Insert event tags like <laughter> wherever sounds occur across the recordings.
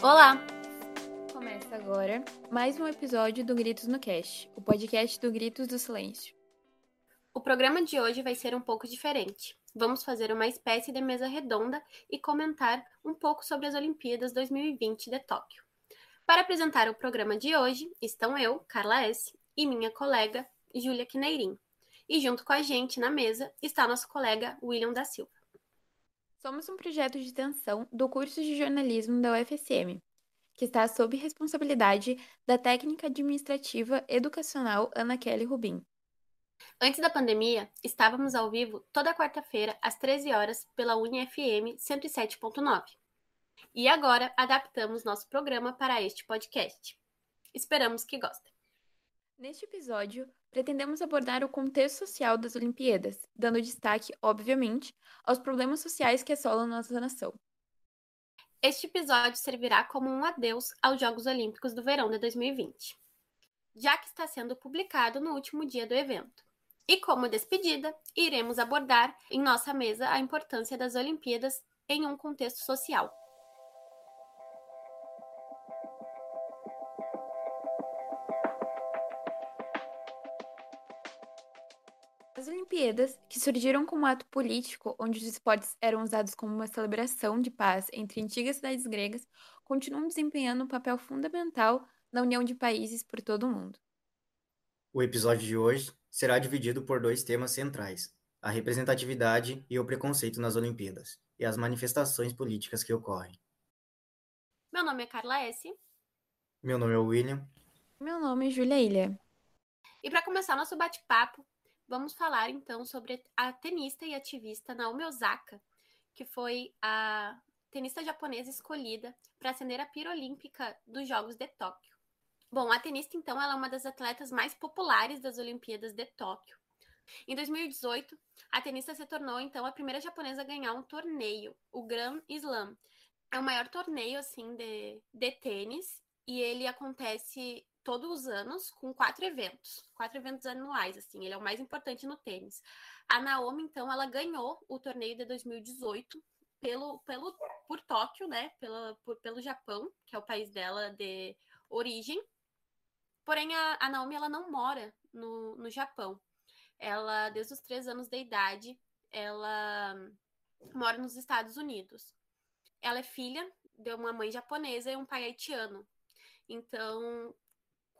Olá! Começa agora mais um episódio do Gritos no Cast, o podcast do Gritos do Silêncio. O programa de hoje vai ser um pouco diferente. Vamos fazer uma espécie de mesa redonda e comentar um pouco sobre as Olimpíadas 2020 de Tóquio. Para apresentar o programa de hoje estão eu, Carla S., e minha colega, Júlia Quineirim. E junto com a gente na mesa está nosso colega William da Silva. Somos um projeto de extensão do curso de jornalismo da UFSM, que está sob responsabilidade da técnica administrativa educacional Ana Kelly Rubim. Antes da pandemia, estávamos ao vivo toda quarta-feira às 13 horas pela UniFM 107.9. E agora adaptamos nosso programa para este podcast. Esperamos que gostem. Neste episódio, pretendemos abordar o contexto social das Olimpíadas, dando destaque, obviamente, aos problemas sociais que assolam nossa nação. Este episódio servirá como um adeus aos Jogos Olímpicos do Verão de 2020, já que está sendo publicado no último dia do evento. E como despedida, iremos abordar em nossa mesa a importância das Olimpíadas em um contexto social. Olimpíadas, que surgiram como ato político, onde os esportes eram usados como uma celebração de paz entre antigas cidades gregas, continuam desempenhando um papel fundamental na união de países por todo o mundo. O episódio de hoje será dividido por dois temas centrais: a representatividade e o preconceito nas Olimpíadas, e as manifestações políticas que ocorrem. Meu nome é Carla S. Meu nome é William. Meu nome é Julia Ilha. E para começar nosso bate-papo, Vamos falar então sobre a tenista e ativista Naomi Osaka, que foi a tenista japonesa escolhida para acender a pira olímpica dos Jogos de Tóquio. Bom, a tenista então ela é uma das atletas mais populares das Olimpíadas de Tóquio. Em 2018, a tenista se tornou então a primeira japonesa a ganhar um torneio, o Grand Slam. É o maior torneio assim de, de tênis e ele acontece todos os anos com quatro eventos, quatro eventos anuais, assim, ele é o mais importante no tênis. A Naomi, então, ela ganhou o torneio de 2018 pelo, pelo, por Tóquio, né, pela, por, pelo Japão, que é o país dela de origem. Porém, a, a Naomi, ela não mora no, no Japão. Ela, desde os três anos de idade, ela mora nos Estados Unidos. Ela é filha de uma mãe japonesa e um pai haitiano. Então,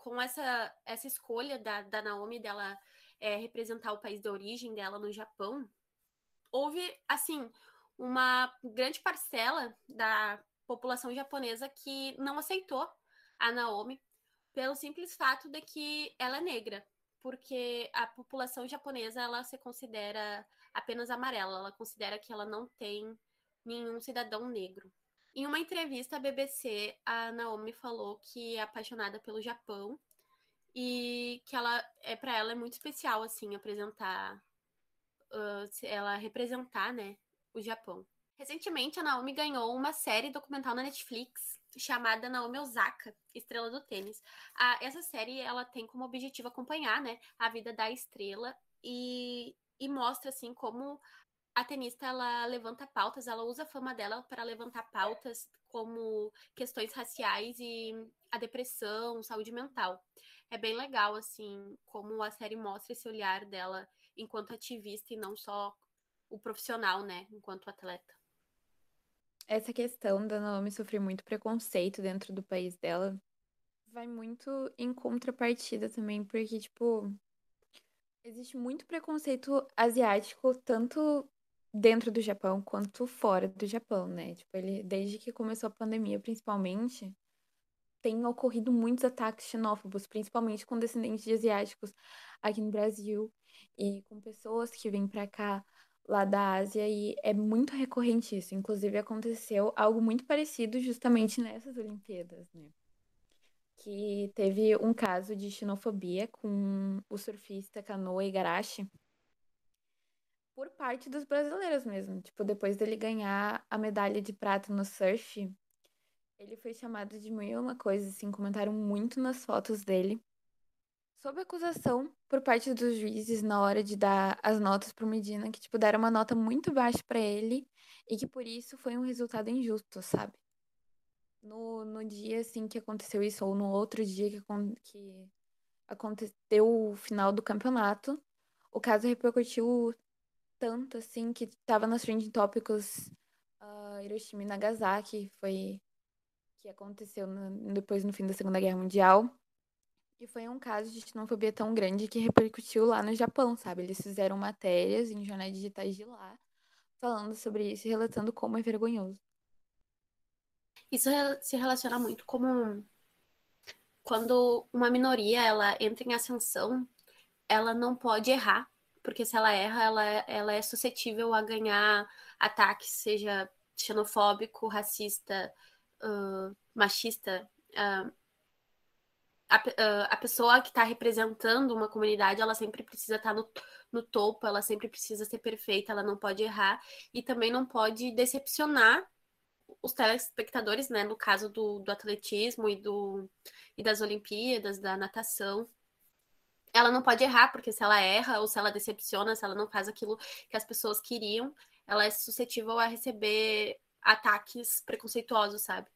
com essa, essa escolha da, da Naomi dela é, representar o país de origem dela no Japão, houve, assim, uma grande parcela da população japonesa que não aceitou a Naomi pelo simples fato de que ela é negra, porque a população japonesa ela se considera apenas amarela, ela considera que ela não tem nenhum cidadão negro. Em uma entrevista à BBC, a Naomi falou que é apaixonada pelo Japão e que ela é para ela é muito especial assim apresentar uh, ela representar, né, o Japão. Recentemente a Naomi ganhou uma série documental na Netflix chamada Naomi Osaka, estrela do tênis. Ah, essa série ela tem como objetivo acompanhar, né, a vida da estrela e, e mostra assim como a tenista ela levanta pautas, ela usa a fama dela para levantar pautas como questões raciais e a depressão, saúde mental. É bem legal assim como a série mostra esse olhar dela enquanto ativista e não só o profissional, né, enquanto atleta. Essa questão da Naomi sofrer muito preconceito dentro do país dela vai muito em contrapartida também, porque tipo existe muito preconceito asiático tanto dentro do Japão quanto fora do Japão, né? Tipo, ele, desde que começou a pandemia, principalmente, tem ocorrido muitos ataques xenófobos, principalmente com descendentes de asiáticos aqui no Brasil e com pessoas que vêm para cá lá da Ásia e é muito recorrente isso. Inclusive aconteceu algo muito parecido justamente nessas Olimpíadas, né? Que teve um caso de xenofobia com o surfista Kanoa Igarashi, por parte dos brasileiros mesmo. Tipo, depois dele ganhar a medalha de prata no surf, ele foi chamado de mil uma coisa, assim, comentaram muito nas fotos dele. Sob acusação por parte dos juízes na hora de dar as notas pro Medina, que, tipo, deram uma nota muito baixa para ele e que por isso foi um resultado injusto, sabe? no, no dia, assim, que aconteceu isso, ou no outro dia que, que aconteceu o final do campeonato, o caso repercutiu tanto, assim, que tava nas trending tópicos uh, Hiroshima e Nagasaki, foi que aconteceu no, depois no fim da Segunda Guerra Mundial. E foi um caso de xenofobia tão grande que repercutiu lá no Japão, sabe? Eles fizeram matérias em jornais digitais de lá, falando sobre isso e relatando como é vergonhoso. Isso se relaciona muito como quando uma minoria ela entra em ascensão, ela não pode errar, porque se ela erra, ela, ela é suscetível a ganhar ataques, seja xenofóbico, racista, uh, machista. Uh, a, a pessoa que está representando uma comunidade, ela sempre precisa estar tá no, no topo, ela sempre precisa ser perfeita, ela não pode errar e também não pode decepcionar os telespectadores, né, no caso do, do atletismo e, do, e das Olimpíadas, da natação. Ela não pode errar, porque se ela erra ou se ela decepciona, se ela não faz aquilo que as pessoas queriam, ela é suscetível a receber ataques preconceituosos, sabe?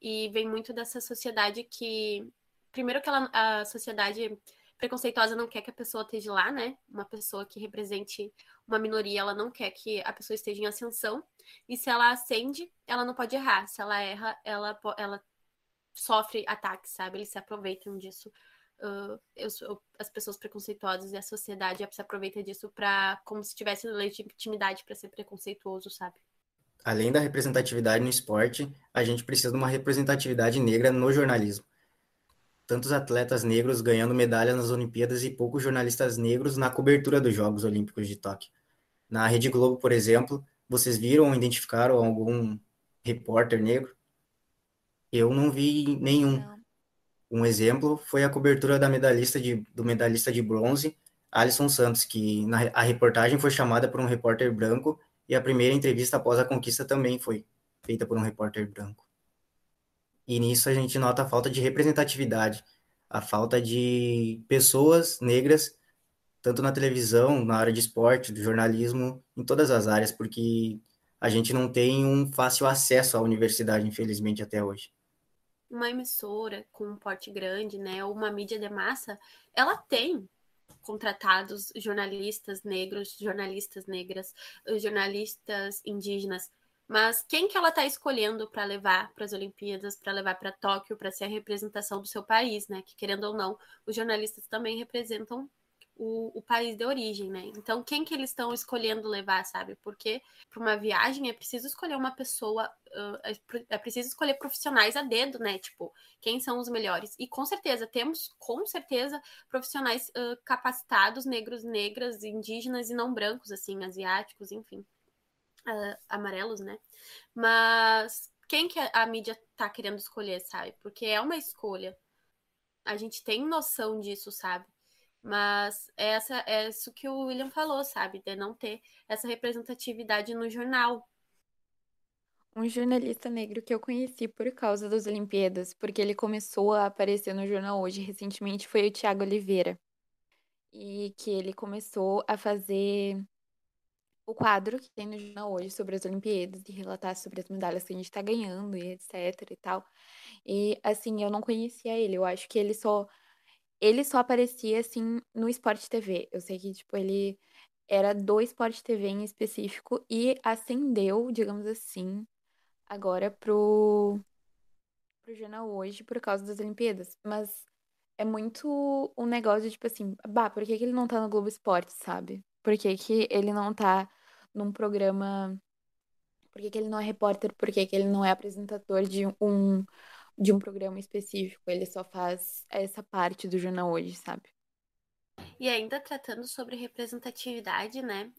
E vem muito dessa sociedade que. Primeiro, que ela, a sociedade preconceituosa não quer que a pessoa esteja lá, né? Uma pessoa que represente uma minoria, ela não quer que a pessoa esteja em ascensão. E se ela acende, ela não pode errar. Se ela erra, ela, ela sofre ataques, sabe? Eles se aproveitam disso. Uh, eu, eu, as pessoas preconceituosas e a sociedade se aproveita disso para como se tivesse legitimidade para ser preconceituoso, sabe? Além da representatividade no esporte, a gente precisa de uma representatividade negra no jornalismo. Tantos atletas negros ganhando medalhas nas Olimpíadas e poucos jornalistas negros na cobertura dos Jogos Olímpicos de Tóquio. Na Rede Globo, por exemplo, vocês viram ou identificaram algum repórter negro? Eu não vi nenhum. Não. Um exemplo foi a cobertura da medalhista de, do medalhista de bronze, Alisson Santos, que na, a reportagem foi chamada por um repórter branco e a primeira entrevista após a conquista também foi feita por um repórter branco. E nisso a gente nota a falta de representatividade, a falta de pessoas negras tanto na televisão, na área de esporte, do jornalismo, em todas as áreas, porque a gente não tem um fácil acesso à universidade, infelizmente, até hoje. Uma emissora com um porte grande, né, ou uma mídia de massa, ela tem contratados jornalistas negros, jornalistas negras, jornalistas indígenas, mas quem que ela está escolhendo para levar para as Olimpíadas, para levar para Tóquio, para ser a representação do seu país, né? Que querendo ou não, os jornalistas também representam o, o país de origem, né? Então, quem que eles estão escolhendo levar, sabe? Porque para uma viagem é preciso escolher uma pessoa, uh, é preciso escolher profissionais a dedo, né? Tipo, quem são os melhores? E com certeza, temos, com certeza, profissionais uh, capacitados, negros, negras, indígenas e não brancos, assim, asiáticos, enfim, uh, amarelos, né? Mas quem que a, mídia tá querendo escolher, sabe? Porque é uma escolha. A gente tem noção disso, sabe? Mas essa é isso que o William falou, sabe? De não ter essa representatividade no jornal. Um jornalista negro que eu conheci por causa das Olimpíadas, porque ele começou a aparecer no jornal hoje recentemente, foi o Tiago Oliveira. E que ele começou a fazer o quadro que tem no jornal hoje sobre as Olimpíadas e relatar sobre as medalhas que a gente está ganhando e etc e tal. E assim, eu não conhecia ele, eu acho que ele só ele só aparecia, assim, no Sport TV. Eu sei que, tipo, ele era do Sport TV em específico e ascendeu, digamos assim, agora pro, pro jornal hoje por causa das Olimpíadas. Mas é muito um negócio, tipo assim, bah, por que, que ele não tá no Globo Esporte, sabe? Por que, que ele não tá num programa. Por que, que ele não é repórter? Por que, que ele não é apresentador de um de um programa específico, ele só faz essa parte do jornal hoje, sabe? E ainda tratando sobre representatividade, né?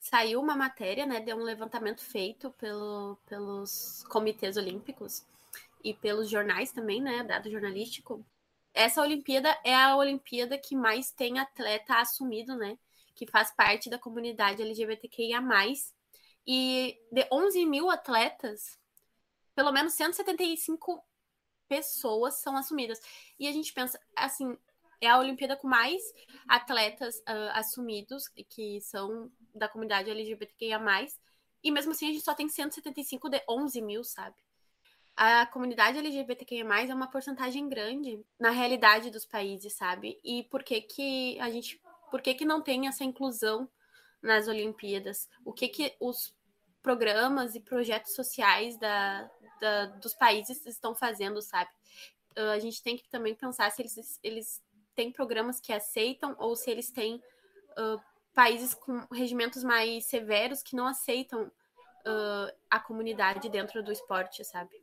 Saiu uma matéria, né, de um levantamento feito pelo, pelos comitês olímpicos e pelos jornais também, né, dado jornalístico. Essa Olimpíada é a Olimpíada que mais tem atleta assumido, né, que faz parte da comunidade LGBTQIA+. E de 11 mil atletas, pelo menos 175 pessoas são assumidas. E a gente pensa, assim, é a Olimpíada com mais atletas uh, assumidos, que são da comunidade LGBTQIA+, e mesmo assim a gente só tem 175 de 11 mil, sabe? a comunidade LGBTQIA+, é uma porcentagem grande na realidade dos países, sabe? E por que que a gente, por que que não tem essa inclusão nas Olimpíadas? O que que os programas e projetos sociais da, da dos países estão fazendo, sabe? Uh, a gente tem que também pensar se eles, eles têm programas que aceitam ou se eles têm uh, países com regimentos mais severos que não aceitam uh, a comunidade dentro do esporte, sabe?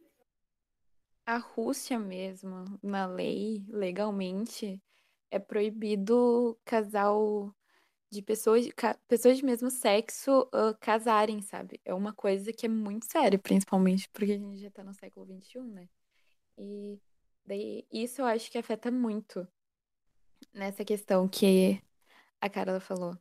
A Rússia mesmo, na lei, legalmente, é proibido casal de pessoas, pessoas de mesmo sexo uh, casarem, sabe? É uma coisa que é muito séria, principalmente porque a gente já tá no século XXI, né? E daí isso eu acho que afeta muito nessa questão que a Carla falou.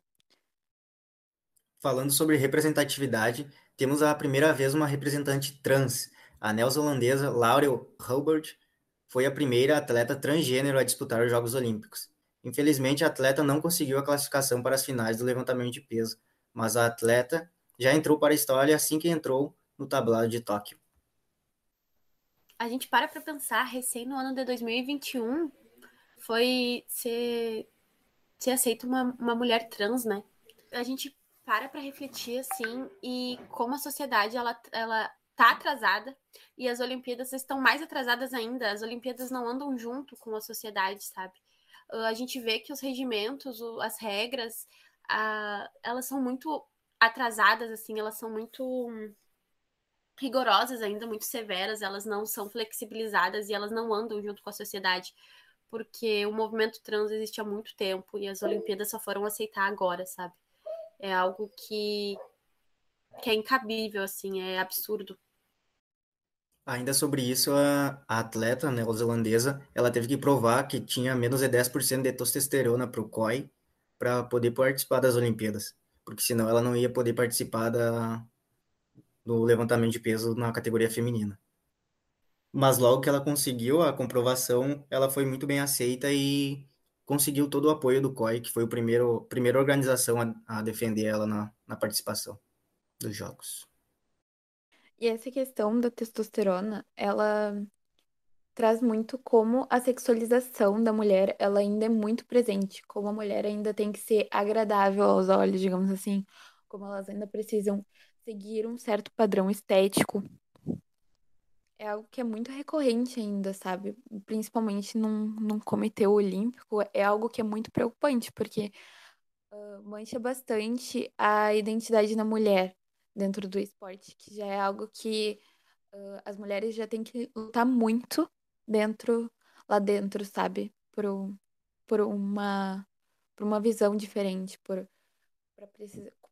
Falando sobre representatividade, temos a primeira vez uma representante trans. A neozelandesa Laurel Hubbard foi a primeira atleta transgênero a disputar os Jogos Olímpicos. Infelizmente, a atleta não conseguiu a classificação para as finais do levantamento de peso, mas a atleta já entrou para a história assim que entrou no tablado de Tóquio. A gente para para pensar, recém no ano de 2021 foi ser, ser aceita uma, uma mulher trans, né? A gente para para refletir assim e como a sociedade ela, ela tá atrasada e as Olimpíadas estão mais atrasadas ainda. As Olimpíadas não andam junto com a sociedade, sabe? A gente vê que os regimentos, as regras, a, elas são muito atrasadas, assim, elas são muito rigorosas ainda, muito severas, elas não são flexibilizadas e elas não andam junto com a sociedade, porque o movimento trans existe há muito tempo e as Olimpíadas só foram aceitar agora, sabe? É algo que, que é incabível, assim, é absurdo. Ainda sobre isso, a, a atleta neozelandesa, ela teve que provar que tinha menos de 10% de testosterona para o COI para poder participar das Olimpíadas, porque senão ela não ia poder participar da, do levantamento de peso na categoria feminina. Mas logo que ela conseguiu a comprovação, ela foi muito bem aceita e conseguiu todo o apoio do COI, que foi a primeira organização a, a defender ela na, na participação dos Jogos. E essa questão da testosterona, ela traz muito como a sexualização da mulher, ela ainda é muito presente, como a mulher ainda tem que ser agradável aos olhos, digamos assim, como elas ainda precisam seguir um certo padrão estético. É algo que é muito recorrente ainda, sabe? Principalmente num, num comitê olímpico, é algo que é muito preocupante, porque uh, mancha bastante a identidade da mulher dentro do esporte, que já é algo que uh, as mulheres já têm que lutar muito dentro, lá dentro, sabe? Por, por uma por uma visão diferente, por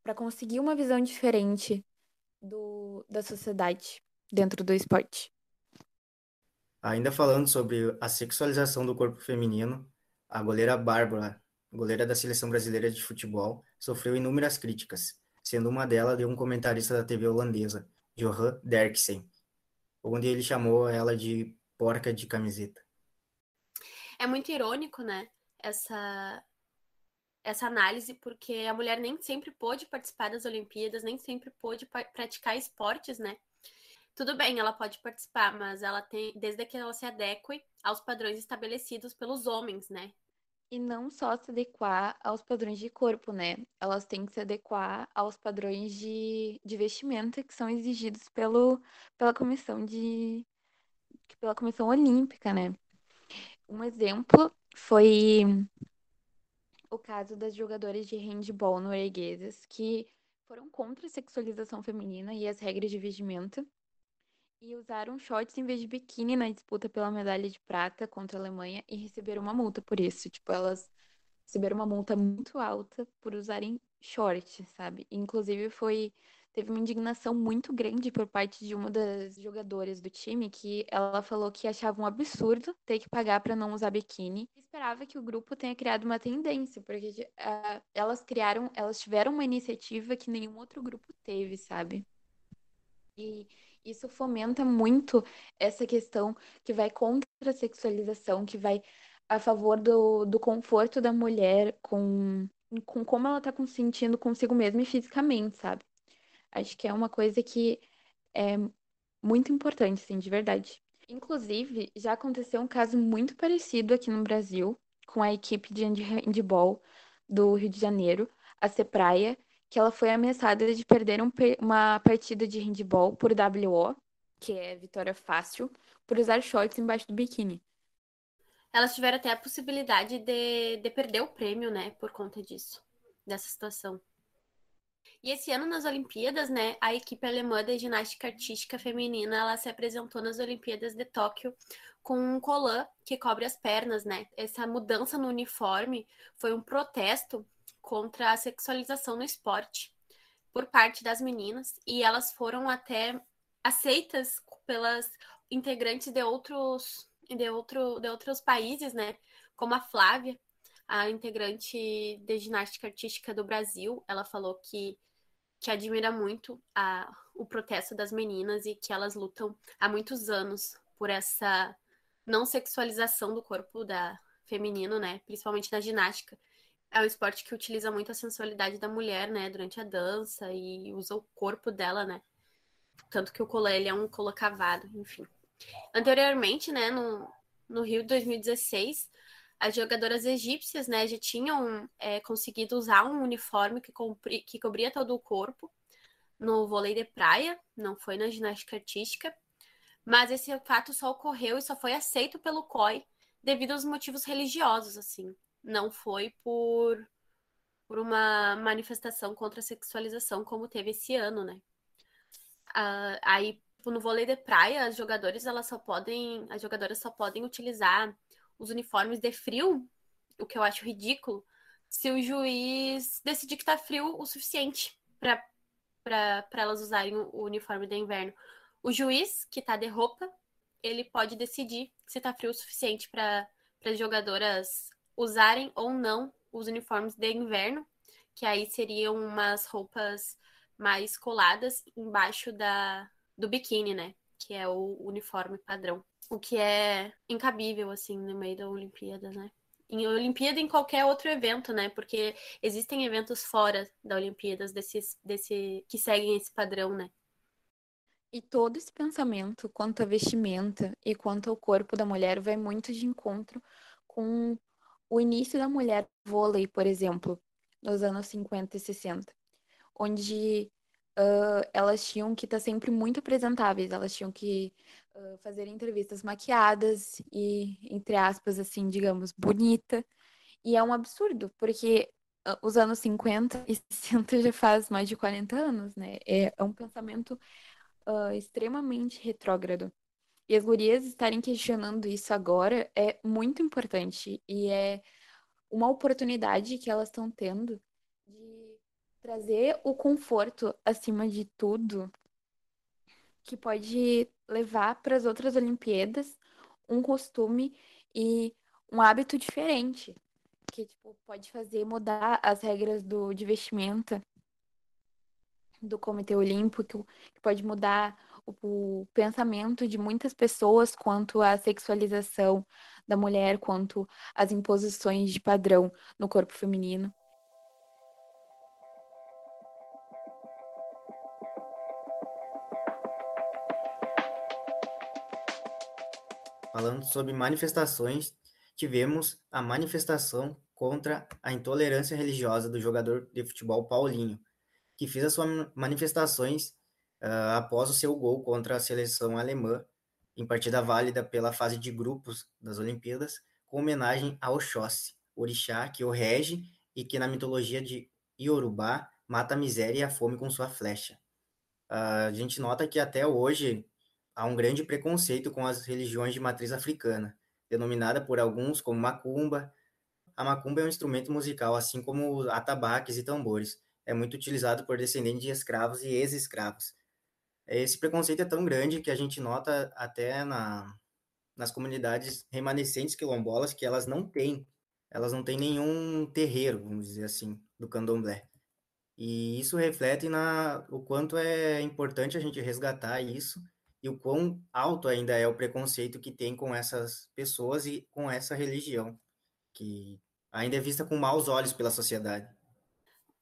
para conseguir uma visão diferente do, da sociedade dentro do esporte. Ainda falando sobre a sexualização do corpo feminino, a goleira Bárbara, goleira da seleção brasileira de futebol, sofreu inúmeras críticas, sendo uma delas de um comentarista da TV holandesa, Johan Derksen, onde ele chamou ela de porca de camiseta. É muito irônico, né? Essa essa análise, porque a mulher nem sempre pôde participar das Olimpíadas, nem sempre pôde praticar esportes, né? Tudo bem, ela pode participar, mas ela tem, desde que ela se adeque aos padrões estabelecidos pelos homens, né? E não só se adequar aos padrões de corpo, né? Elas têm que se adequar aos padrões de, de vestimenta que são exigidos pelo, pela comissão de pela comissão olímpica, né? Um exemplo foi o caso das jogadoras de handball norueguesas que foram contra a sexualização feminina e as regras de vestimenta e usaram shorts em vez de biquíni na disputa pela medalha de prata contra a Alemanha e receberam uma multa por isso. Tipo, elas receberam uma multa muito alta por usarem shorts, sabe? Inclusive foi teve uma indignação muito grande por parte de uma das jogadoras do time que ela falou que achava um absurdo ter que pagar para não usar biquíni. Esperava que o grupo tenha criado uma tendência, porque uh, elas criaram, elas tiveram uma iniciativa que nenhum outro grupo teve, sabe? E isso fomenta muito essa questão que vai contra a sexualização, que vai a favor do, do conforto da mulher com, com como ela tá sentindo consigo mesma e fisicamente, sabe? Acho que é uma coisa que é muito importante, sim, de verdade. Inclusive, já aconteceu um caso muito parecido aqui no Brasil, com a equipe de handball do Rio de Janeiro, a Cepraia, que ela foi ameaçada de perder um, uma partida de handball por WO, que é vitória fácil, por usar shorts embaixo do biquíni. Elas tiveram até a possibilidade de, de perder o prêmio, né, por conta disso, dessa situação. E esse ano nas Olimpíadas, né, a equipe alemã da ginástica artística feminina, ela se apresentou nas Olimpíadas de Tóquio com um colã que cobre as pernas, né? Essa mudança no uniforme foi um protesto contra a sexualização no esporte por parte das meninas e elas foram até aceitas pelas integrantes de outros de, outro, de outros países, né? Como a Flávia, a integrante de ginástica artística do Brasil, ela falou que, que admira muito a, o protesto das meninas e que elas lutam há muitos anos por essa não sexualização do corpo da feminino, né? Principalmente na ginástica. É um esporte que utiliza muito a sensualidade da mulher, né? Durante a dança e usa o corpo dela, né? Tanto que o colã ele é um colocavado, enfim. Anteriormente, né, no, no Rio de 2016, as jogadoras egípcias, né, já tinham é, conseguido usar um uniforme que, compri, que cobria todo o corpo no vôlei de praia, não foi na ginástica artística, mas esse fato só ocorreu e só foi aceito pelo COI devido aos motivos religiosos, assim, não foi por, por uma manifestação contra a sexualização como teve esse ano, né. Uh, aí tipo, no vôlei de praia, as jogadoras elas só podem, as jogadoras só podem utilizar os uniformes de frio, o que eu acho ridículo, se o juiz decidir que tá frio o suficiente para elas usarem o uniforme de inverno. O juiz que tá de roupa, ele pode decidir se tá frio o suficiente para as jogadoras usarem ou não os uniformes de inverno, que aí seriam umas roupas mais coladas embaixo da, do biquíni, né? Que é o uniforme padrão. O que é incabível, assim, no meio da Olimpíada, né? Em Olimpíada e em qualquer outro evento, né? Porque existem eventos fora da Olimpíadas desses, desse, que seguem esse padrão, né? E todo esse pensamento quanto à vestimenta e quanto ao corpo da mulher vai muito de encontro com o início da mulher vôlei, por exemplo, nos anos 50 e 60, onde uh, elas tinham que estar tá sempre muito apresentáveis, elas tinham que uh, fazer entrevistas maquiadas e, entre aspas, assim, digamos, bonita. E é um absurdo, porque uh, os anos 50 e <laughs> 60 já faz mais de 40 anos, né? É, é um pensamento extremamente retrógrado. E as gurias estarem questionando isso agora é muito importante e é uma oportunidade que elas estão tendo trazer o conforto acima de tudo, que pode levar para as outras Olimpíadas um costume e um hábito diferente, que tipo, pode fazer mudar as regras do, de vestimenta do Comitê Olímpico, que pode mudar o, pensamento de muitas pessoas quanto à sexualização da mulher, quanto às imposições de padrão no corpo feminino. falando sobre manifestações, tivemos a manifestação contra a intolerância religiosa do jogador de futebol Paulinho, que fez as suas manifestações uh, após o seu gol contra a seleção alemã em partida válida pela fase de grupos das Olimpíadas, com homenagem ao Oxóssi, orixá que o rege e que na mitologia de Iorubá mata a miséria e a fome com sua flecha. Uh, a gente nota que até hoje há um grande preconceito com as religiões de matriz africana, denominada por alguns como macumba. A macumba é um instrumento musical, assim como atabaques e tambores. É muito utilizado por descendentes de escravos e ex-escravos. Esse preconceito é tão grande que a gente nota até na, nas comunidades remanescentes quilombolas que elas não têm, elas não têm nenhum terreiro, vamos dizer assim, do candomblé. E isso reflete na o quanto é importante a gente resgatar isso e o quão alto ainda é o preconceito que tem com essas pessoas e com essa religião, que ainda é vista com maus olhos pela sociedade.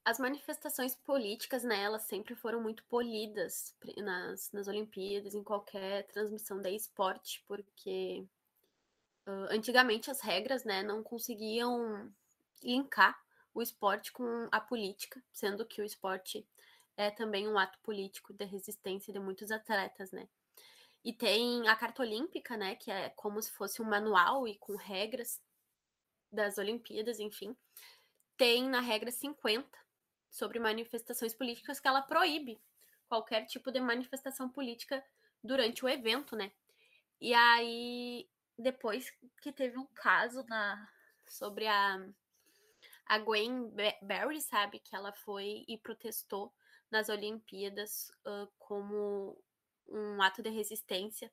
As manifestações políticas, né, elas sempre foram muito polidas nas, nas Olimpíadas, em qualquer transmissão da esporte, porque uh, antigamente as regras, né, não conseguiam linkar o esporte com a política, sendo que o esporte é também um ato político de resistência de muitos atletas, né. E tem a Carta Olímpica, né, que é como se fosse um manual e com regras das Olimpíadas, enfim. Tem na regra 50, sobre manifestações políticas que ela proíbe qualquer tipo de manifestação política durante o evento, né? E aí, depois que teve um caso na, sobre a, a Gwen Berry, sabe? Que ela foi e protestou nas Olimpíadas uh, como um ato de resistência.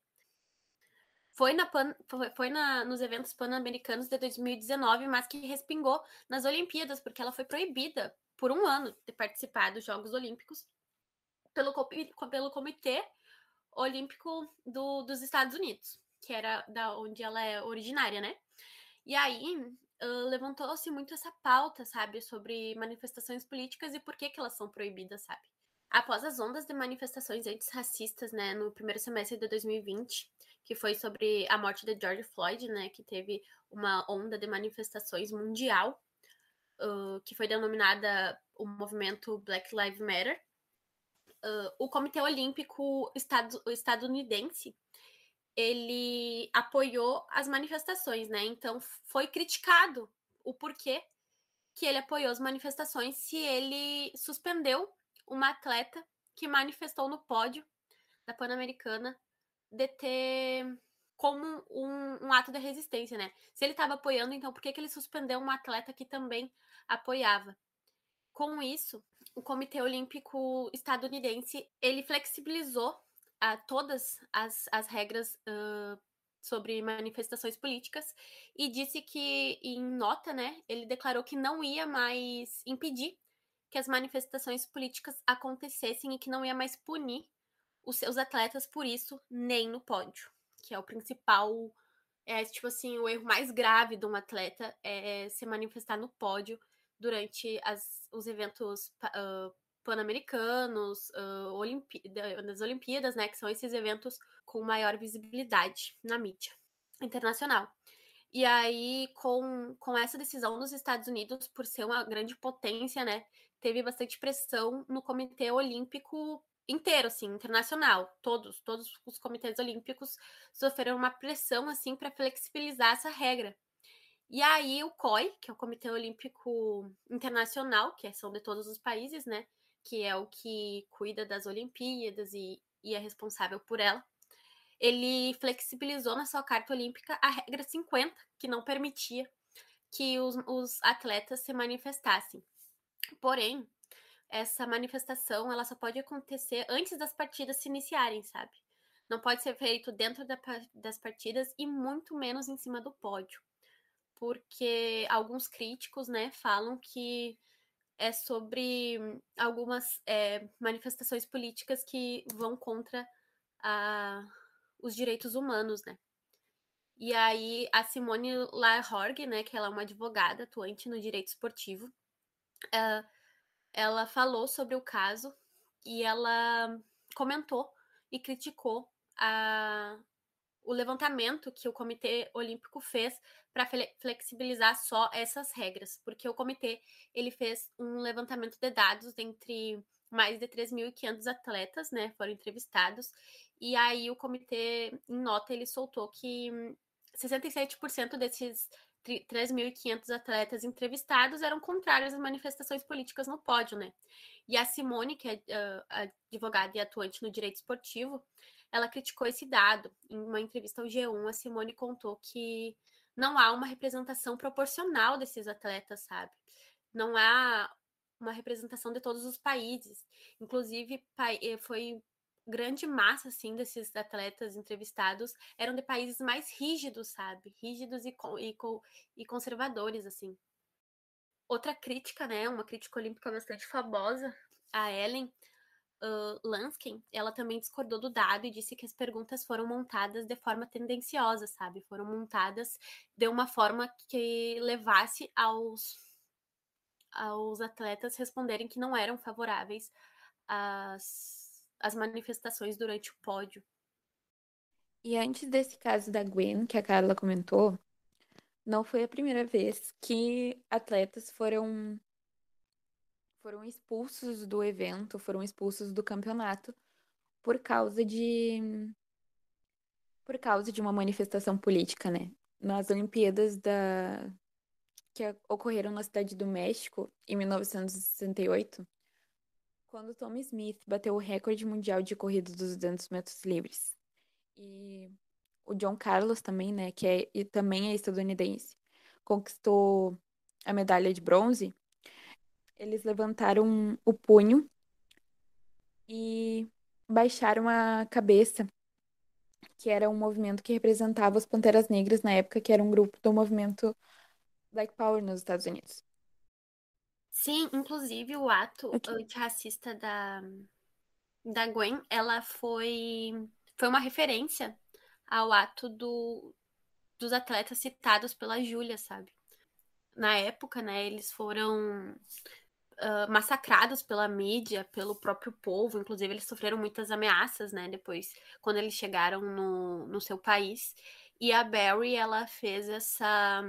Foi, na Pan, foi na, nos eventos pan-americanos de 2019, mas que respingou nas Olimpíadas, porque ela foi proibida por um ano de participar dos Jogos Olímpicos pelo, pelo Comitê Olímpico do, dos Estados Unidos, que era da onde ela é originária, né? E aí uh, levantou-se muito essa pauta, sabe, sobre manifestações políticas e por que, que elas são proibidas, sabe? Após as ondas de manifestações antirracistas, né, no primeiro semestre de 2020, que foi sobre a morte de George Floyd, né, que teve uma onda de manifestações mundial que foi denominada o movimento Black Lives Matter, uh, o Comitê Olímpico estad estadunidense ele apoiou as manifestações, né? Então foi criticado o porquê que ele apoiou as manifestações se ele suspendeu uma atleta que manifestou no pódio da Pan-Americana de ter como um, um, ato de resistência, né? Se ele estava apoiando, então por que, que ele suspendeu um atleta que também apoiava? Com isso, o Comitê Olímpico Estadunidense ele flexibilizou uh, todas as, as regras uh, sobre manifestações políticas e disse que, em nota, né, ele declarou que não ia mais impedir que as manifestações políticas acontecessem e que não ia mais punir os seus atletas por isso, nem no pódio que é o principal, é tipo assim, o erro mais grave de um atleta é se manifestar no pódio durante as, os eventos uh, pan-americanos, uh, Olimpí das Olimpíadas, né, que são esses eventos com maior visibilidade na mídia internacional. E aí, com, com essa decisão dos Estados Unidos, por ser uma grande potência, né, teve bastante pressão no Comitê Olímpico inteiro, assim, internacional. Todos, todos os comitês olímpicos sofreram uma pressão, assim, para flexibilizar essa regra. E aí o COI, que é o Comitê Olímpico Internacional, que são de todos os países, né? Que é o que cuida das Olimpíadas e, e é responsável por ela. Ele flexibilizou na sua carta olímpica a regra 50, que não permitia que os, os atletas se manifestassem. Porém, essa manifestação ela só pode acontecer antes das partidas se iniciarem, sabe? Não pode ser feito dentro da, das partidas e muito menos em cima do pódio. Porque alguns críticos, né, falam que é sobre algumas é, manifestações políticas que vão contra a, os direitos humanos, né? E aí a Simone Lahorg, né, que ela é uma advogada atuante no direito esportivo, uh, ela falou sobre o caso e ela comentou e criticou a, o levantamento que o Comitê Olímpico fez para flexibilizar só essas regras, porque o comitê ele fez um levantamento de dados entre mais de 3.500 atletas, né, foram entrevistados, e aí o comitê, em nota, ele soltou que 67% desses 3.500 atletas entrevistados eram contrários às manifestações políticas no pódio, né? E a Simone, que é uh, advogada e atuante no direito esportivo, ela criticou esse dado. Em uma entrevista ao G1, a Simone contou que não há uma representação proporcional desses atletas, sabe? Não há uma representação de todos os países. Inclusive, eh, foi grande massa, assim, desses atletas entrevistados eram de países mais rígidos, sabe? Rígidos e, e, e conservadores, assim. Outra crítica, né? Uma crítica olímpica bastante famosa, a Ellen uh, Lanskin, ela também discordou do dado e disse que as perguntas foram montadas de forma tendenciosa, sabe? Foram montadas de uma forma que levasse aos aos atletas responderem que não eram favoráveis às, às manifestações durante o pódio. E antes desse caso da Gwen, que a Carla comentou, não foi a primeira vez que atletas foram foram expulsos do evento, foram expulsos do campeonato por causa de por causa de uma manifestação política, né? Nas Olimpíadas da que ocorreram na cidade do México em 1968, quando Tom Smith bateu o recorde mundial de corrida dos 200 metros livres. E o John Carlos também, né, que é e também é estadunidense, conquistou a medalha de bronze. Eles levantaram o punho e baixaram a cabeça, que era um movimento que representava os Panteras Negras na época, que era um grupo do movimento Black Power nos Estados Unidos. Sim, inclusive o ato antirracista da, da Gwen, ela foi, foi uma referência ao ato do, dos atletas citados pela Júlia, sabe? Na época, né, eles foram uh, massacrados pela mídia, pelo próprio povo, inclusive eles sofreram muitas ameaças, né, depois, quando eles chegaram no, no seu país. E a Barry, ela fez essa,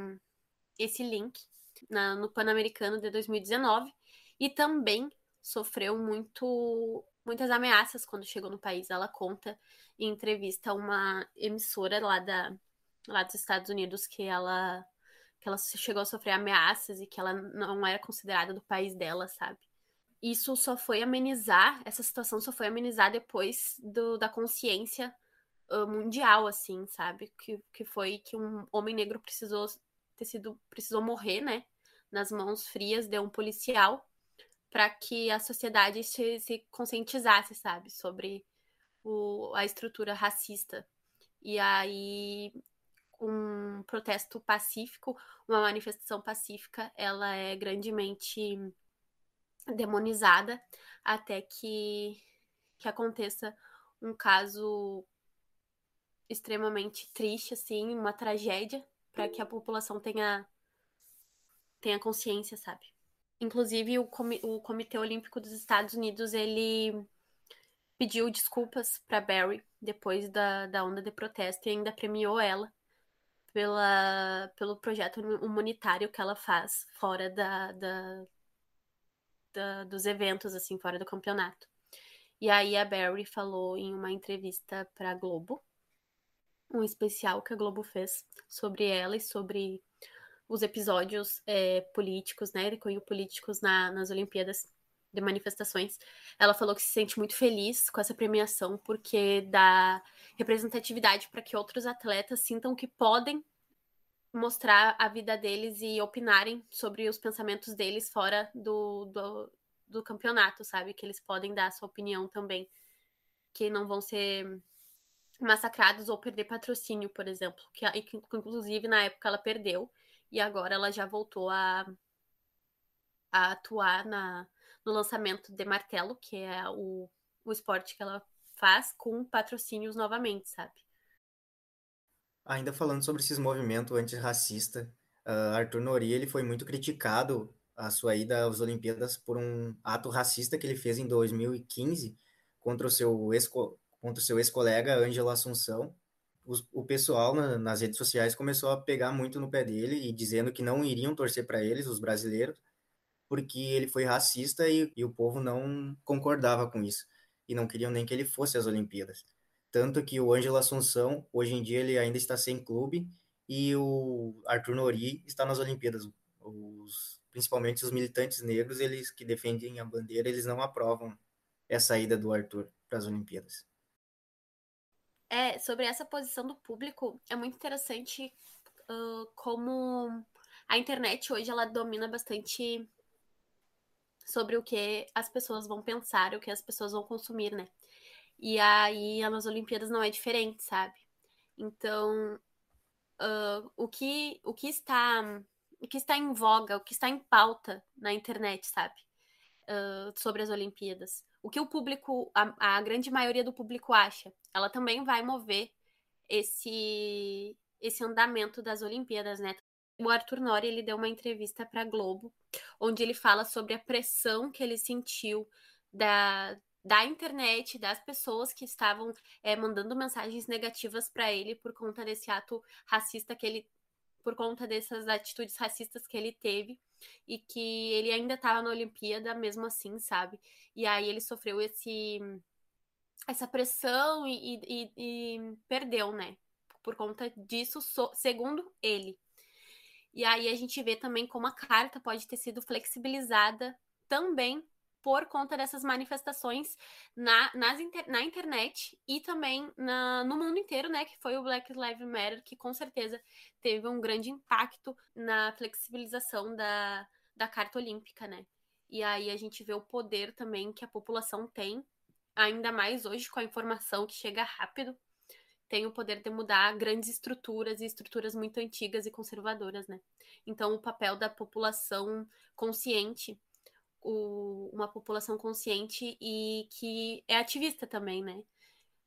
esse link na, no Pan-Americano de 2019 e também sofreu muito muitas ameaças quando chegou no país. Ela conta em entrevista a uma emissora lá, da, lá dos Estados Unidos que ela, que ela chegou a sofrer ameaças e que ela não era considerada do país dela, sabe? Isso só foi amenizar, essa situação só foi amenizar depois do, da consciência uh, mundial, assim, sabe? Que, que foi que um homem negro precisou ter sido, precisou morrer, né? Nas mãos frias de um policial para que a sociedade se, se conscientizasse, sabe, sobre o, a estrutura racista. E aí, um protesto pacífico, uma manifestação pacífica, ela é grandemente demonizada até que, que aconteça um caso extremamente triste, assim, uma tragédia, para que a população tenha, tenha consciência, sabe? Inclusive, o, Comi o Comitê Olímpico dos Estados Unidos, ele pediu desculpas para Barry depois da, da onda de protesto e ainda premiou ela pela, pelo projeto humanitário que ela faz fora da, da, da, dos eventos, assim, fora do campeonato. E aí a Barry falou em uma entrevista para Globo, um especial que a Globo fez sobre ela e sobre os episódios é, políticos, né, de cunho políticos na, nas Olimpíadas de manifestações. Ela falou que se sente muito feliz com essa premiação porque dá representatividade para que outros atletas sintam que podem mostrar a vida deles e opinarem sobre os pensamentos deles fora do, do, do campeonato, sabe? Que eles podem dar a sua opinião também, que não vão ser massacrados ou perder patrocínio, por exemplo, que, que inclusive na época ela perdeu e agora ela já voltou a, a atuar na, no lançamento de martelo, que é o, o esporte que ela faz com patrocínios novamente, sabe? Ainda falando sobre esses movimentos antirracista, uh, Arthur Nori ele foi muito criticado a sua ida às Olimpíadas por um ato racista que ele fez em 2015 contra o seu contra o seu ex-colega Ângelo Assunção, o pessoal na, nas redes sociais começou a pegar muito no pé dele e dizendo que não iriam torcer para eles, os brasileiros, porque ele foi racista e, e, o povo não concordava com isso e não queriam nem que ele fosse às Olimpíadas. Tanto que o Ângelo Assunção, hoje em dia, ele ainda está sem clube e o Arthur Nori está nas Olimpíadas. Os, principalmente os militantes negros, eles que defendem a bandeira, eles não aprovam essa ida do Arthur para as Olimpíadas. É, sobre essa posição do público, é muito interessante uh, como a internet hoje ela domina bastante sobre o que as pessoas vão pensar, o que as pessoas vão consumir, né? E aí nas Olimpíadas não é diferente, sabe? Então, uh, o, que, o que está o que está em voga, o que está em pauta na internet, sabe? Uh, sobre as Olimpíadas o que o público, a, a grande maioria do público acha. Ela também vai mover esse esse andamento das Olimpíadas, né? O Arthur Nori ele deu uma entrevista para Globo, onde ele fala sobre a pressão que ele sentiu da, da internet, das pessoas que estavam é, mandando mensagens negativas para ele por conta desse ato racista que ele. por conta dessas atitudes racistas que ele teve e que ele ainda estava na Olimpíada mesmo assim, sabe? E aí ele sofreu esse essa pressão e, e, e perdeu, né? Por conta disso, so, segundo ele. E aí a gente vê também como a carta pode ter sido flexibilizada também por conta dessas manifestações na, nas, na internet e também na, no mundo inteiro, né? Que foi o Black Lives Matter, que com certeza teve um grande impacto na flexibilização da, da Carta Olímpica, né? E aí a gente vê o poder também que a população tem, ainda mais hoje com a informação que chega rápido, tem o poder de mudar grandes estruturas e estruturas muito antigas e conservadoras, né? Então, o papel da população consciente o, uma população consciente e que é ativista também, né?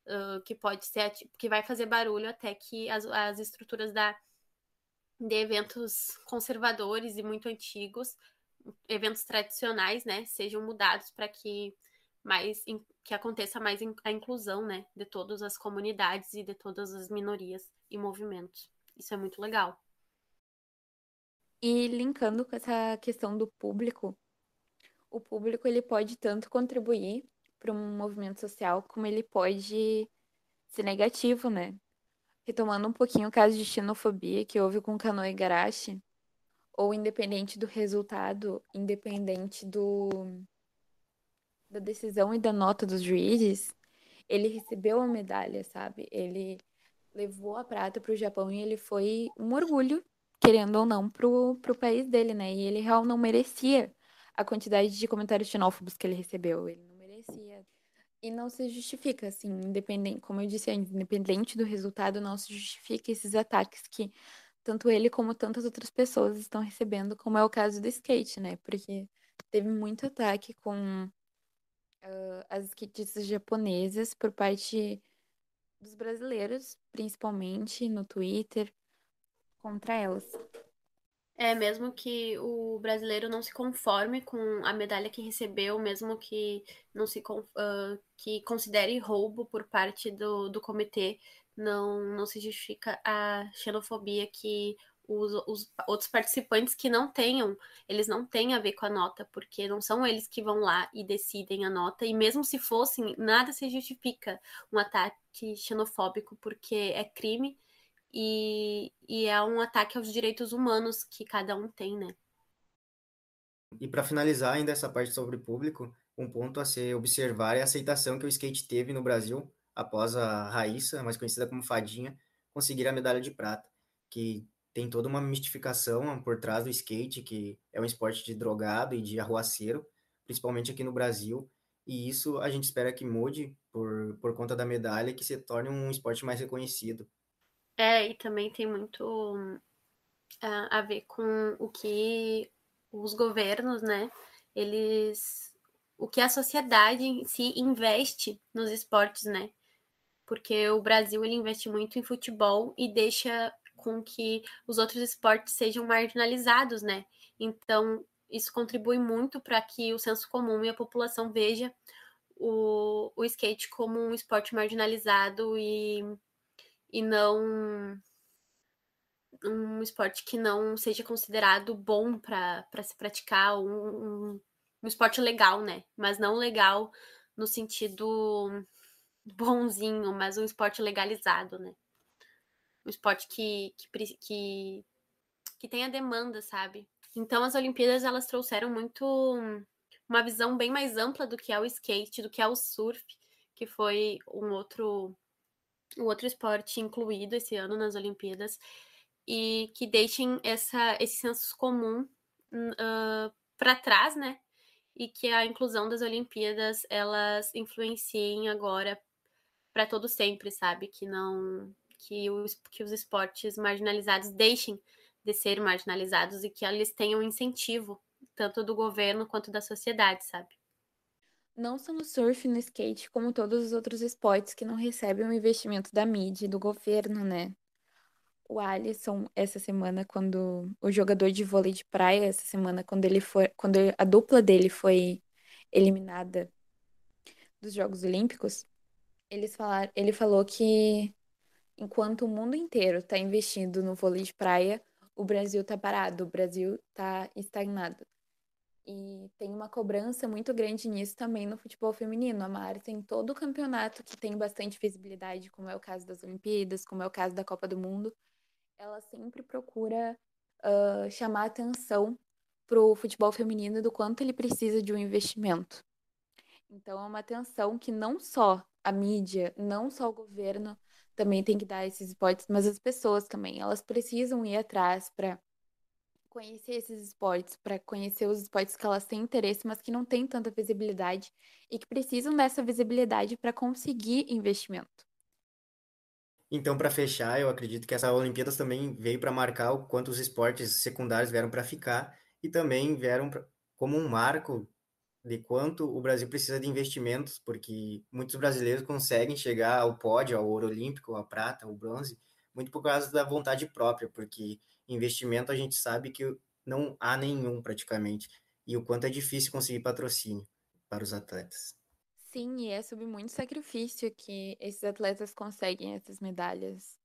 Uh, que pode ser que vai fazer barulho até que as, as estruturas da, de eventos conservadores e muito antigos, eventos tradicionais, né, sejam mudados para que mais que aconteça mais a inclusão, né, de todas as comunidades e de todas as minorias e movimentos. Isso é muito legal. E linkando com essa questão do público, o público ele pode tanto contribuir para um movimento social como ele pode ser negativo, né? Retomando um pouquinho o caso de xenofobia que houve com Kano Igarashi, ou independente do resultado, independente do da decisão e da nota dos juízes, ele recebeu a medalha, sabe? Ele levou a prata para o Japão e ele foi um orgulho, querendo ou não, pro, pro país dele, né? E ele realmente não merecia a quantidade de comentários xenófobos que ele recebeu. Ele não merecia. E não se justifica, assim, independente, como eu disse independente do resultado, não se justifica esses ataques que tanto ele como tantas outras pessoas estão recebendo, como é o caso do skate, né? Porque teve muito ataque com uh, as skatistas japonesas por parte dos brasileiros, principalmente no Twitter, contra elas. É, mesmo que o brasileiro não se conforme com a medalha que recebeu, mesmo que não se uh, que considere roubo por parte do, do comitê, não, não se justifica a xenofobia que os, os outros participantes que não tenham, eles não têm a ver com a nota, porque não são eles que vão lá e decidem a nota, e mesmo se fossem, nada se justifica um ataque xenofóbico, porque é crime e, e é um ataque aos direitos humanos que cada um tem, né? E para finalizar ainda essa parte sobre o público, um ponto a se observar é a aceitação que o skate teve no Brasil após a Raíssa, mais conhecida como Fadinha, conseguir a medalha de prata, que tem toda uma mistificação por trás do skate, que é um esporte de drogado e de arruaceiro, principalmente aqui no Brasil, e isso a gente espera que mude por, por conta da medalha que se torne um esporte mais reconhecido. É, e também tem muito uh, a ver com o que os governos, né? Eles. O que a sociedade si investe nos esportes, né? Porque o Brasil ele investe muito em futebol e deixa com que os outros esportes sejam marginalizados, né? Então, isso contribui muito para que o senso comum e a população veja o, o skate como um esporte marginalizado e e não um esporte que não seja considerado bom para se praticar, um, um, esporte legal, né? Mas não legal no sentido bonzinho, mas um esporte legalizado, né? Um esporte que, que, que, que tenha demanda, sabe? Então as Olimpíadas elas trouxeram muito uma visão bem mais ampla do que é o skate, do que é o surf, que foi um outro o outro esporte incluído esse ano nas Olimpíadas e que deixem essa, esse senso comum uh, hum, para trás, né? E que a inclusão das Olimpíadas elas influenciem agora para todo sempre, sabe? Que não que os, que os esportes marginalizados deixem de ser marginalizados e que eles tenham incentivo tanto do governo quanto da sociedade, sabe? Não só no surf e no skate, como todos os outros esportes que não recebem o investimento da mídia e do governo, né? o Alisson essa semana, quando o jogador de vôlei de praia essa semana, quando ele foi, quando a dupla dele foi eliminada dos Jogos Olímpicos, eles falaram, ele falou que enquanto o mundo inteiro está investindo no vôlei de praia, o Brasil está parado, o Brasil está estagnado. E tem uma cobrança muito grande nisso também no futebol feminino. A Mari tem todo o campeonato que tem bastante visibilidade, como é o caso das Olimpíadas, como é o caso da Copa do Mundo. Ela sempre procura uh, chamar atenção para o futebol feminino do quanto ele precisa de um investimento. Então, é uma atenção que não só a mídia, não só o governo também tem que dar esses esportes, mas as pessoas também. Elas precisam ir atrás para conhecer esses esportes, para conhecer os esportes que elas têm interesse, mas que não têm tanta visibilidade e que precisam dessa visibilidade para conseguir investimento. Então, para fechar, eu acredito que essa Olimpíadas também veio para marcar o quanto os esportes secundários vieram para ficar e também vieram pra, como um marco de quanto o Brasil precisa de investimentos, porque muitos brasileiros conseguem chegar ao pódio, ao ouro olímpico, à prata, ao bronze, muito por causa da vontade própria, porque investimento a gente sabe que não há nenhum praticamente, e o quanto é difícil conseguir patrocínio para os atletas. Sim, e é sob muito sacrifício que esses atletas conseguem essas medalhas.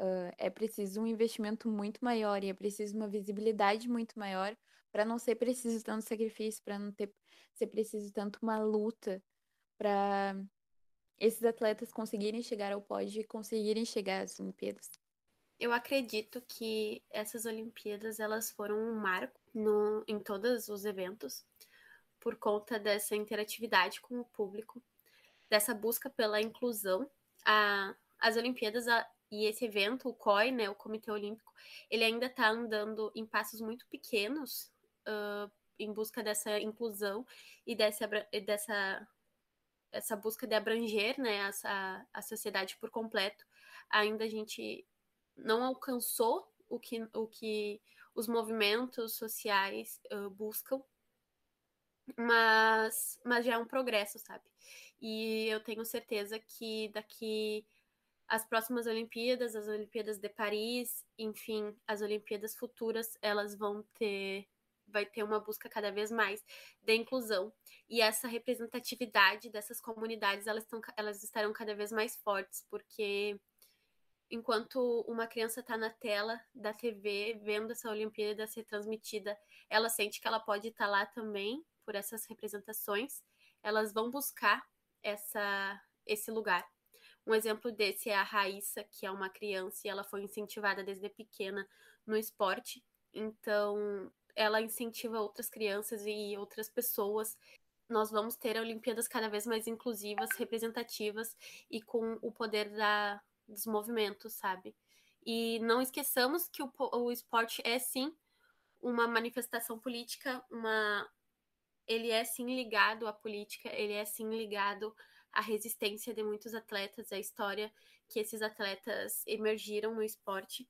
Uh, é preciso um investimento muito maior e é preciso uma visibilidade muito maior para não ser preciso tanto sacrifício, para não ter ser preciso tanto uma luta para esses atletas conseguirem chegar ao pódio e conseguirem chegar às Olimpíadas. Eu acredito que essas Olimpíadas elas foram um marco no, em todos os eventos por conta dessa interatividade com o público, dessa busca pela inclusão. A, as Olimpíadas a, e esse evento, o COI, né, o Comitê Olímpico, ele ainda está andando em passos muito pequenos uh, em busca dessa inclusão e dessa, dessa essa busca de abranger né, a, a sociedade por completo. Ainda a gente não alcançou o que, o que os movimentos sociais uh, buscam, mas, mas já é um progresso, sabe? E eu tenho certeza que daqui as próximas Olimpíadas, as Olimpíadas de Paris, enfim, as Olimpíadas futuras, elas vão ter vai ter uma busca cada vez mais de inclusão e essa representatividade dessas comunidades elas, estão, elas estarão cada vez mais fortes porque enquanto uma criança está na tela da TV vendo essa Olimpíada ser transmitida, ela sente que ela pode estar tá lá também por essas representações, elas vão buscar essa esse lugar. Um exemplo desse é a Raíssa, que é uma criança e ela foi incentivada desde pequena no esporte. Então, ela incentiva outras crianças e outras pessoas. Nós vamos ter Olimpíadas cada vez mais inclusivas, representativas e com o poder da, dos movimentos, sabe? E não esqueçamos que o, o esporte é sim uma manifestação política, uma ele é sim ligado à política, ele é sim ligado à resistência de muitos atletas, à história que esses atletas emergiram no esporte.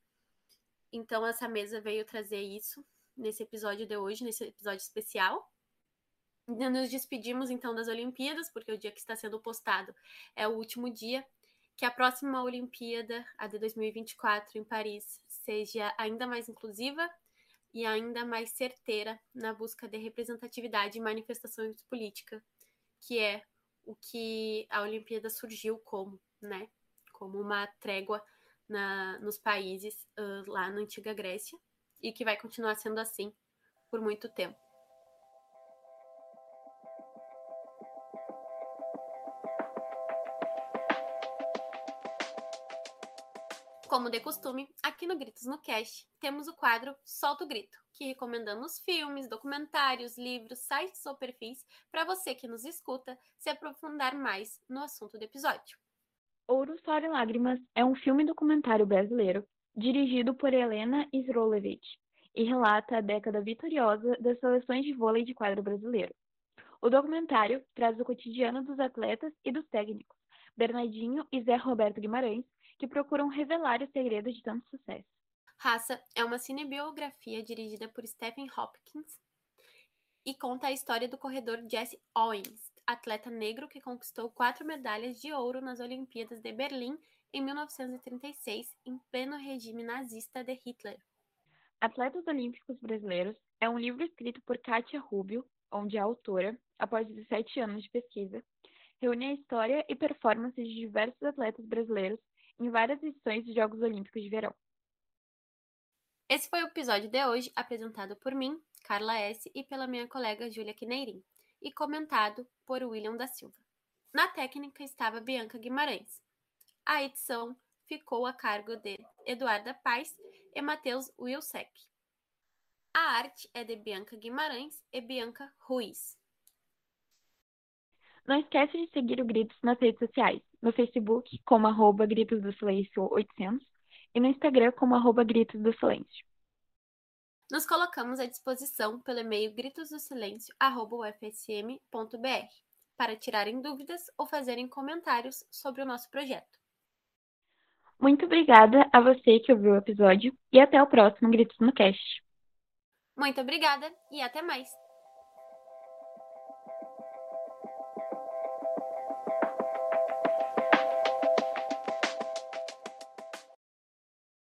Então essa mesa veio trazer isso nesse episódio de hoje, nesse episódio especial. Nos despedimos então das Olimpíadas, porque o dia que está sendo postado é o último dia. Que a próxima Olimpíada, a de 2024 em Paris, seja ainda mais inclusiva e ainda mais certeira na busca de representatividade e manifestações políticas, que é o que a Olimpíada surgiu como, né? Como uma trégua na, nos países uh, lá na antiga Grécia e que vai continuar sendo assim por muito tempo. Como de costume, aqui no Gritos no Cast, temos o quadro Solta o Grito, que recomendamos filmes, documentários, livros, sites ou perfis para você que nos escuta se aprofundar mais no assunto do episódio. Ouro, História e Lágrimas é um filme documentário brasileiro dirigido por Helena Srolevich, e relata a década vitoriosa das seleções de vôlei de quadro brasileiro. O documentário traz o cotidiano dos atletas e dos técnicos, Bernardinho e Zé Roberto Guimarães, que procuram revelar os segredos de tanto sucesso. Raça é uma cinebiografia dirigida por Stephen Hopkins e conta a história do corredor Jesse Owens, atleta negro que conquistou quatro medalhas de ouro nas Olimpíadas de Berlim em 1936, em pleno regime nazista de Hitler. Atletas Olímpicos Brasileiros é um livro escrito por Kátia Rubio, onde a autora, após 17 anos de pesquisa, reúne a história e performances de diversos atletas brasileiros em várias edições dos Jogos Olímpicos de Verão. Esse foi o episódio de hoje, apresentado por mim, Carla S., e pela minha colega Júlia Quineirim, e comentado por William da Silva. Na técnica estava Bianca Guimarães. A edição ficou a cargo de Eduarda Paz e Matheus Wilsek. A arte é de Bianca Guimarães e Bianca Ruiz. Não esquece de seguir o Gritos nas redes sociais, no Facebook como arroba Gritos do Silêncio 800 e no Instagram como arroba Gritos do Silêncio. Nos colocamos à disposição pelo e-mail gritosdosilencio.ufsm.br para tirarem dúvidas ou fazerem comentários sobre o nosso projeto. Muito obrigada a você que ouviu o episódio e até o próximo Gritos no Cast. Muito obrigada e até mais!